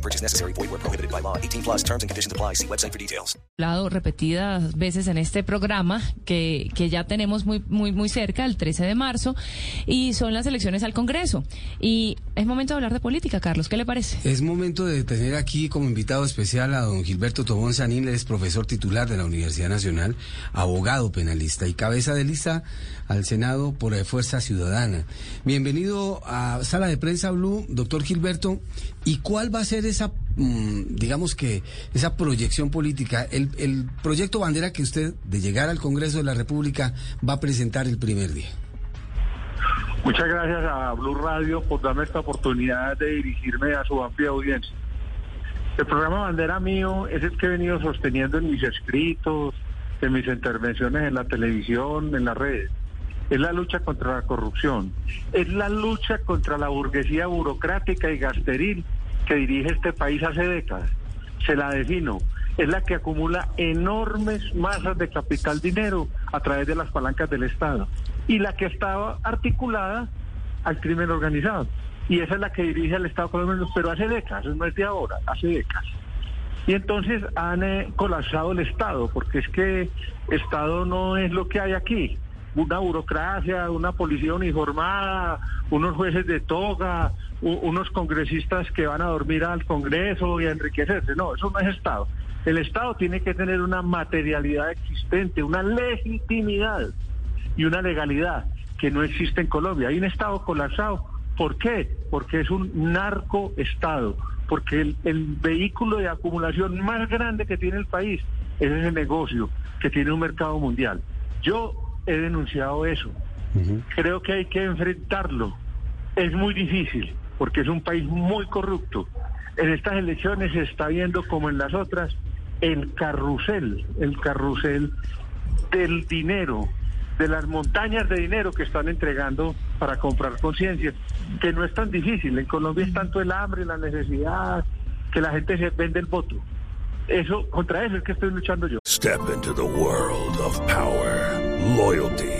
No purchase necessary. Void where prohibited by law. 18 plus terms and conditions apply. See website for details. hablado repetidas veces en este programa que, que ya tenemos muy, muy, muy cerca, el 13 de marzo, y son las elecciones al Congreso. Y es momento de hablar de política, Carlos, ¿qué le parece? Es momento de tener aquí como invitado especial a don Gilberto Tobón Sanín, él es profesor titular de la Universidad Nacional, abogado penalista y cabeza de lista al Senado por eh, Fuerza Ciudadana. Bienvenido a Sala de Prensa Blue, doctor Gilberto. ¿Y cuál va a ser esa, mm, digamos que, esa proyección política, el, el proyecto bandera que usted, de llegar al Congreso de la República, va a presentar el primer día? Muchas gracias a Blue Radio por darme esta oportunidad de dirigirme a su amplia audiencia. El programa Bandera mío es el que he venido sosteniendo en mis escritos, en mis intervenciones en la televisión, en las redes. Es la lucha contra la corrupción, es la lucha contra la burguesía burocrática y gasteril que dirige este país hace décadas. Se la defino, es la que acumula enormes masas de capital dinero a través de las palancas del Estado y la que estaba articulada al crimen organizado. Y esa es la que dirige al Estado colombiano, pero hace décadas, no es de ahora, hace décadas. Y entonces han eh, colapsado el Estado, porque es que Estado no es lo que hay aquí. Una burocracia, una policía uniformada, unos jueces de toga, unos congresistas que van a dormir al Congreso y a enriquecerse. No, eso no es Estado. El Estado tiene que tener una materialidad existente, una legitimidad y una legalidad que no existe en Colombia. Hay un Estado colapsado. ¿Por qué? Porque es un narcoestado, porque el, el vehículo de acumulación más grande que tiene el país es ese negocio que tiene un mercado mundial. Yo he denunciado eso. Creo que hay que enfrentarlo. Es muy difícil, porque es un país muy corrupto. En estas elecciones se está viendo, como en las otras, el carrusel, el carrusel del dinero, de las montañas de dinero que están entregando para comprar conciencia, que no es tan difícil. En Colombia es tanto el hambre, la necesidad, que la gente se vende el voto. Eso, contra eso es que estoy luchando yo. Step into the world of power, loyalty,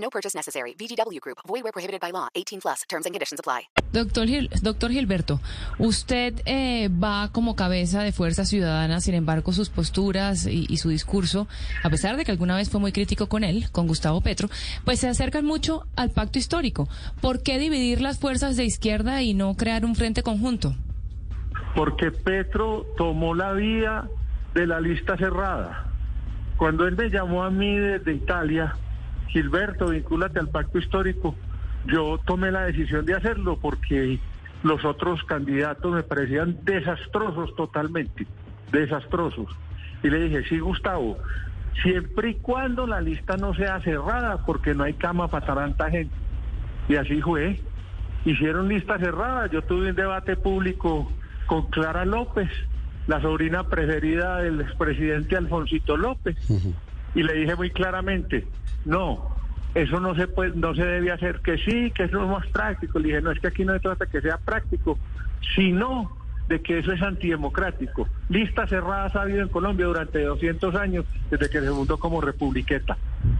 No purchase necessary. VGW Group. Void where prohibited by law. 18 plus. Terms and conditions apply. Doctor, Gil- doctor Gilberto, usted eh, va como cabeza de Fuerza Ciudadana, sin embargo, sus posturas y, y su discurso, a pesar de que alguna vez fue muy crítico con él, con Gustavo Petro, pues se acercan mucho al pacto histórico. ¿Por qué dividir las fuerzas de izquierda y no crear un frente conjunto? porque Petro tomó la vía de la lista cerrada. Cuando él me llamó a mí desde Italia, Gilberto, vincúlate al pacto histórico, yo tomé la decisión de hacerlo porque los otros candidatos me parecían desastrosos totalmente, desastrosos. Y le dije, sí, Gustavo, siempre y cuando la lista no sea cerrada, porque no hay cama para tanta gente. Y así fue. Hicieron lista cerrada. Yo tuve un debate público con Clara López, la sobrina preferida del expresidente Alfonsito López. Y le dije muy claramente, no, eso no se puede, no se debe hacer, que sí, que eso es más práctico. Le dije, no, es que aquí no se trata que sea práctico, sino de que eso es antidemocrático. Listas cerradas ha habido en Colombia durante 200 años, desde que se fundó como republiqueta.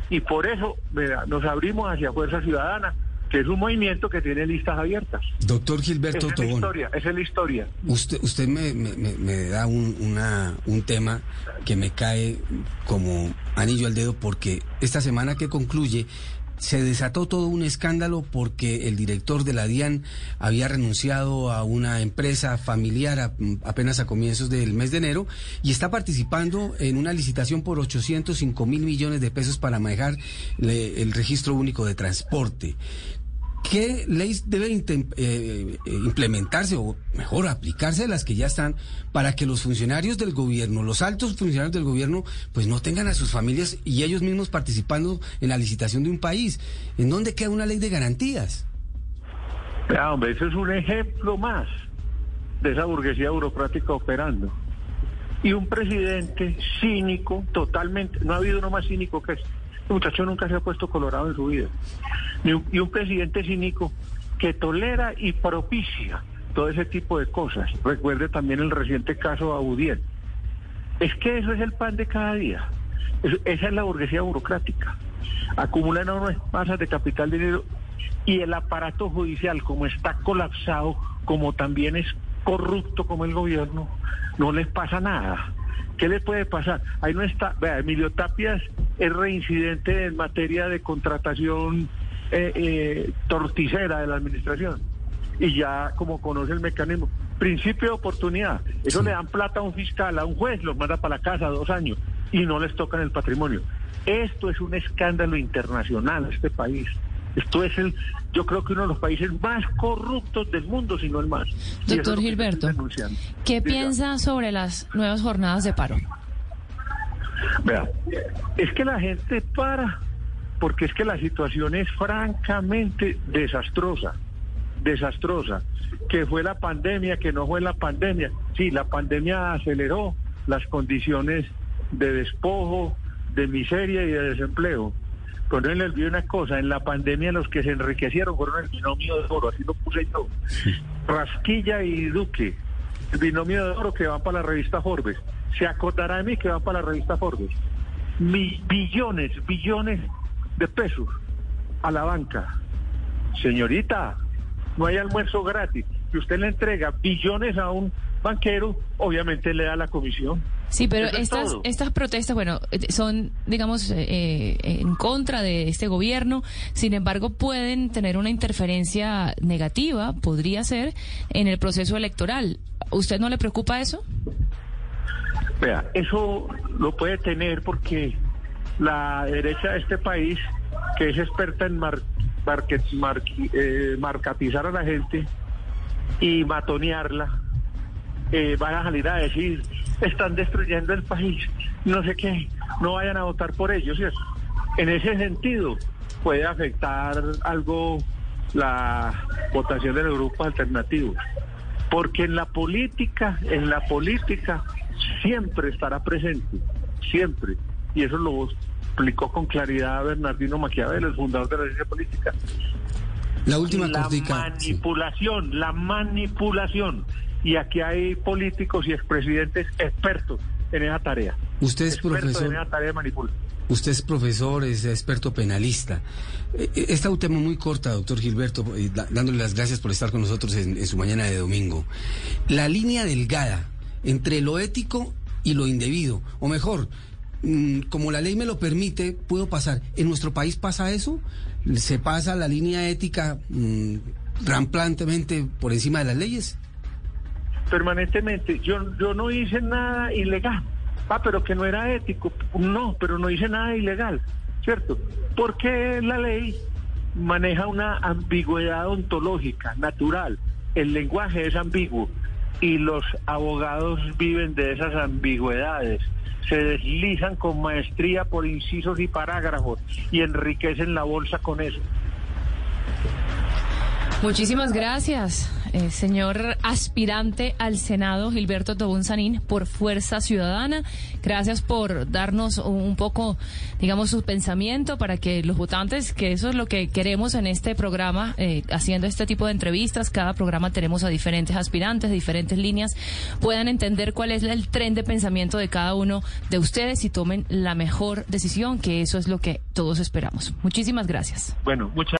Y por eso vea, nos abrimos hacia Fuerza Ciudadana, que es un movimiento que tiene listas abiertas. Doctor Gilberto Esa es la Tobón. historia, esa es la historia. Usted, usted me, me- me- me da un, una- un tema que me cae como anillo al dedo porque esta semana que concluye se desató todo un escándalo porque el director de la DIAN había renunciado a una empresa familiar apenas a comienzos del mes de enero y está participando en una licitación por 805 mil millones de pesos para manejar el registro único de transporte. ¿Qué leyes deben eh, eh, implementarse o mejor aplicarse las que ya están para que los funcionarios del gobierno, los altos funcionarios del gobierno, pues no tengan a sus familias y ellos mismos participando en la licitación de un país? ¿En dónde queda una ley de garantías? Ya, hombre, eso es un ejemplo más de esa burguesía burocrática operando. Y un presidente cínico, totalmente, no ha habido uno más cínico que este este muchacho nunca se ha puesto colorado en su vida. Y un, presidente cínico que tolera y propicia todo ese tipo de cosas. Recuerde también el reciente caso Audiel. Es que eso es el pan de cada día. esa es la burguesía burocrática. Acumula enormes masas de capital dinero y el aparato judicial, como está colapsado, como también es corrupto como el gobierno, no les pasa nada. ¿Qué le puede pasar? Ahí no está, vea, Emilio Tapias es reincidente en materia de contratación eh, eh, torticera de la administración. Y ya como conoce el mecanismo, principio de oportunidad, eso le dan plata a un fiscal, a un juez, los manda para la casa dos años y no les tocan el patrimonio. Esto es un escándalo internacional este país. Esto es el, yo creo que uno de los países más corruptos del mundo, si no el más. Doctor Gilberto, ¿qué piensa sobre las nuevas jornadas de paro? Vea, es que la gente para porque es que la situación es francamente desastrosa, desastrosa. Que fue la pandemia, que no fue la pandemia. Sí, la pandemia aceleró las condiciones de despojo, de miseria y de desempleo. Pero no le olvide una cosa, en la pandemia los que se enriquecieron fueron el binomio de oro, así lo puse yo. Rasquilla y Duque, binomio de oro que van para la revista Forbes. Se acordará de mí que van para la revista Forbes. Billones, billones de pesos a la banca. Señorita, no hay almuerzo gratis. Y usted le entrega billones a un banquero, obviamente le da la comisión. Sí, pero estas, estas protestas, bueno, son, digamos, eh, eh, en contra de este gobierno, sin embargo, pueden tener una interferencia negativa, podría ser, en el proceso electoral. ¿Usted no le preocupa eso? Vea, eso lo puede tener porque la derecha de este país, que es experta en mar, eh, marcatizar a la gente y matonearla, eh, van a salir a decir, están destruyendo el país, no sé qué, no vayan a votar por ellos. En ese sentido, puede afectar algo la votación de los grupos alternativos. Porque en la política, en la política, siempre estará presente, siempre. Y eso lo explicó con claridad Bernardino Maquiavelo, el fundador de la ciencia política. La última La manipulación, la manipulación y aquí hay políticos y expresidentes expertos en esa tarea. Usted es profesor. En esa tarea de manipular. Usted es profesor, es experto penalista. Eh, eh, esta es un tema muy corta, doctor Gilberto, dándole las gracias por estar con nosotros en, su mañana de domingo. La línea delgada entre lo ético y lo indebido, o mejor, mm, como la ley me lo permite, puedo pasar. ¿En nuestro país pasa eso? ¿Se pasa la línea ética mm, ramplantemente por encima de las leyes? Permanentemente. Yo, yo no hice nada ilegal. Ah, pero que no era ético. No, pero no hice nada ilegal, ¿cierto? Porque la ley maneja una ambigüedad ontológica, natural. El lenguaje es ambiguo y los abogados viven de esas ambigüedades. Se deslizan con maestría por incisos y parágrafos y enriquecen la bolsa con eso. Muchísimas gracias. Eh, señor aspirante al Senado, Gilberto Tobón Sanín, por Fuerza Ciudadana. Gracias por darnos un poco, digamos, su pensamiento para que los votantes, que eso es lo que queremos en este programa, eh, haciendo este tipo de entrevistas, cada programa tenemos a diferentes aspirantes, diferentes líneas, puedan entender cuál es el tren de pensamiento de cada uno de ustedes y tomen la mejor decisión, que eso es lo que todos esperamos. Muchísimas gracias. Bueno, muchas